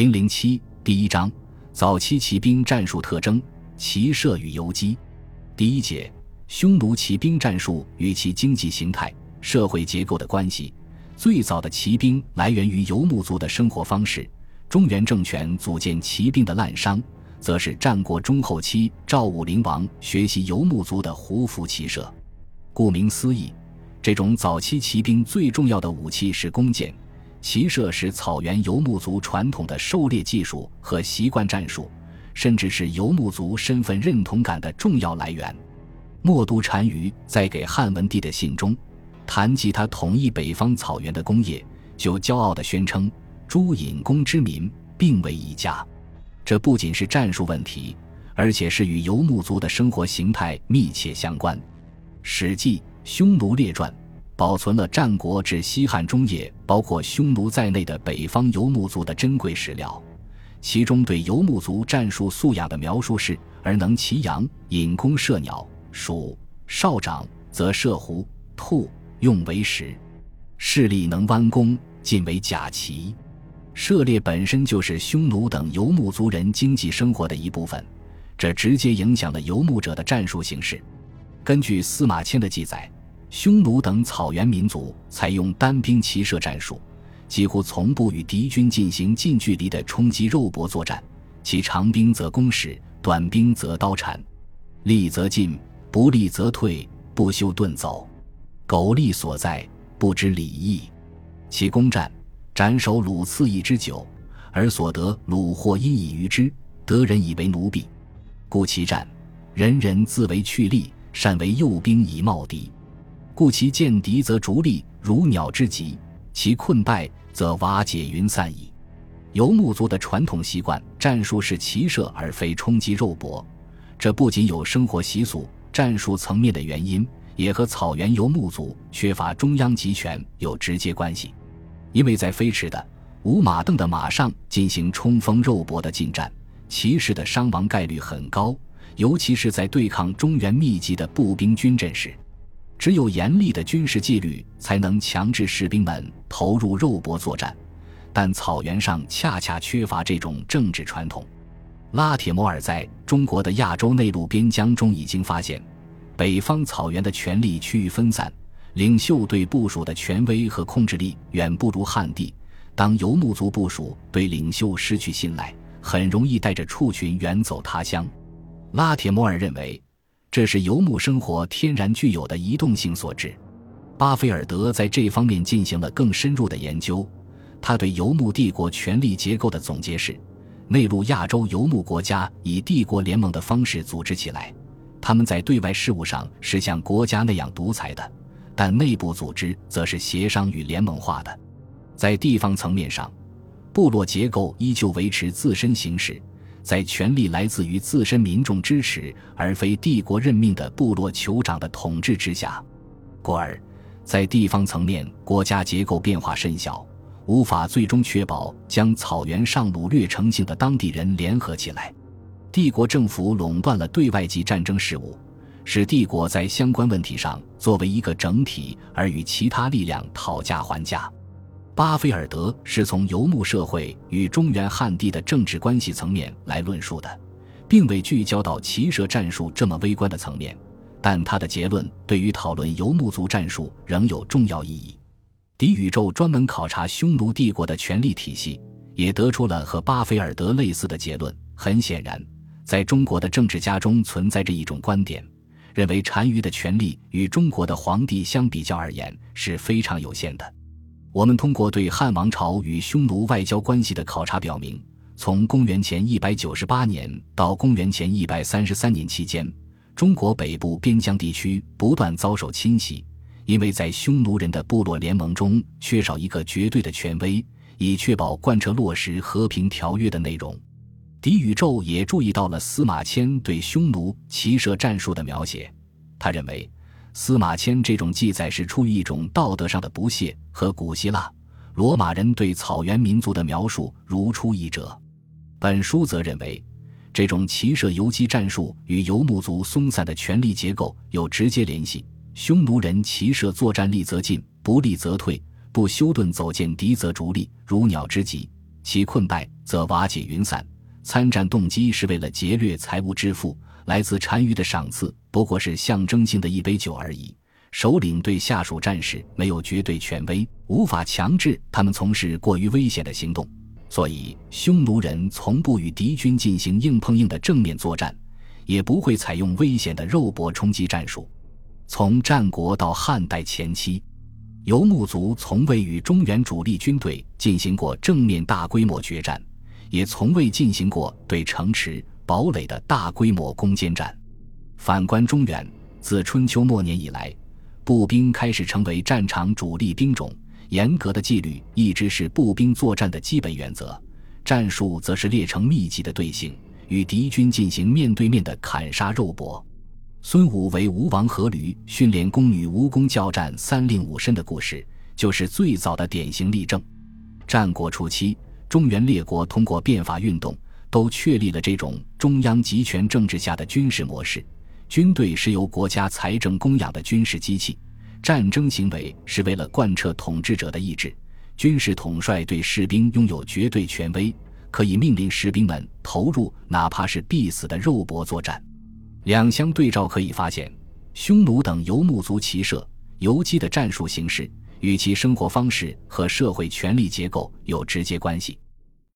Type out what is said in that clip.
零零七第一章：早期骑兵战术特征、骑射与游击。第一节：匈奴骑兵战术与其经济形态、社会结构的关系。最早的骑兵来源于游牧族的生活方式。中原政权组建骑兵的滥觞，则是战国中后期赵武灵王学习游牧族的胡服骑射。顾名思义，这种早期骑兵最重要的武器是弓箭。骑射是草原游牧族传统的狩猎技术和习惯战术，甚至是游牧族身份认同感的重要来源。冒都单于在给汉文帝的信中，谈及他统一北方草原的功业，就骄傲地宣称：“诸引弓之民，并为一家。”这不仅是战术问题，而且是与游牧族的生活形态密切相关。《史记·匈奴列传》。保存了战国至西汉中叶，包括匈奴在内的北方游牧族的珍贵史料，其中对游牧族战术素养的描述是：而能骑羊，引弓射鸟；鼠少长则射狐兔，用为食；势力能弯弓，尽为甲骑。射猎本身就是匈奴等游牧族人经济生活的一部分，这直接影响了游牧者的战术形式。根据司马迁的记载。匈奴等草原民族采用单兵骑射战术，几乎从不与敌军进行近距离的冲击肉搏作战。其长兵则攻矢，短兵则刀缠，利则进，不利则退，不休遁走。苟利所在，不知礼义。其攻战，斩首虏次一之久，而所得虏获因以娱之，得人以为奴婢。故其战，人人自为去利，善为诱兵以冒敌。故其见敌则逐利如鸟之疾，其困败则瓦解云散矣。游牧族的传统习惯战术是骑射而非冲击肉搏，这不仅有生活习俗、战术层面的原因，也和草原游牧族缺乏中央集权有直接关系。因为在飞驰的、无马镫的马上进行冲锋肉搏的近战，骑士的伤亡概率很高，尤其是在对抗中原密集的步兵军阵时。只有严厉的军事纪律才能强制士兵们投入肉搏作战，但草原上恰恰缺乏这种政治传统。拉铁摩尔在中国的亚洲内陆边疆中已经发现，北方草原的权力趋于分散，领袖对部署的权威和控制力远不如汉地。当游牧族部署对领袖失去信赖，很容易带着畜群远走他乡。拉铁摩尔认为。这是游牧生活天然具有的移动性所致。巴菲尔德在这方面进行了更深入的研究。他对游牧帝国权力结构的总结是：内陆亚洲游牧国家以帝国联盟的方式组织起来，他们在对外事务上是像国家那样独裁的，但内部组织则是协商与联盟化的。在地方层面上，部落结构依旧维持自身形式。在权力来自于自身民众支持而非帝国任命的部落酋长的统治之下，故而，在地方层面，国家结构变化甚小，无法最终确保将草原上掳掠成性的当地人联合起来。帝国政府垄断了对外及战争事务，使帝国在相关问题上作为一个整体而与其他力量讨价还价。巴菲尔德是从游牧社会与中原汉地的政治关系层面来论述的，并未聚焦到骑射战术这么微观的层面，但他的结论对于讨论游牧族战术仍有重要意义。狄宇宙专门考察匈奴帝国的权力体系，也得出了和巴菲尔德类似的结论。很显然，在中国的政治家中存在着一种观点，认为单于的权力与中国的皇帝相比较而言是非常有限的。我们通过对汉王朝与匈奴外交关系的考察表明，从公元前一百九十八年到公元前一百三十三年期间，中国北部边疆地区不断遭受侵袭，因为在匈奴人的部落联盟中缺少一个绝对的权威，以确保贯彻落实和平条约的内容。狄宇宙也注意到了司马迁对匈奴骑射战术的描写，他认为。司马迁这种记载是出于一种道德上的不屑，和古希腊、罗马人对草原民族的描述如出一辙。本书则认为，这种骑射游击战术与游牧族松散的权力结构有直接联系。匈奴人骑射作战利则进，不利则退，不休顿走见敌则逐利，如鸟之疾。其困败则瓦解云散。参战动机是为了劫掠财物致富，来自单于的赏赐不过是象征性的一杯酒而已。首领对下属战士没有绝对权威，无法强制他们从事过于危险的行动，所以匈奴人从不与敌军进行硬碰硬的正面作战，也不会采用危险的肉搏冲击战术。从战国到汉代前期，游牧族从未与中原主力军队进行过正面大规模决战，也从未进行过对城池、堡垒的大规模攻坚战。反观中原，自春秋末年以来，步兵开始成为战场主力兵种，严格的纪律一直是步兵作战的基本原则，战术则是列成密集的队形，与敌军进行面对面的砍杀肉搏。孙武为吴王阖闾训练宫女吴蚣交战三令五申的故事，就是最早的典型例证。战国初期，中原列国通过变法运动，都确立了这种中央集权政治下的军事模式。军队是由国家财政供养的军事机器，战争行为是为了贯彻统治者的意志。军事统帅对士兵拥有绝对权威，可以命令士兵们投入哪怕是必死的肉搏作战。两相对照可以发现，匈奴等游牧族骑射、游击的战术形式与其生活方式和社会权力结构有直接关系。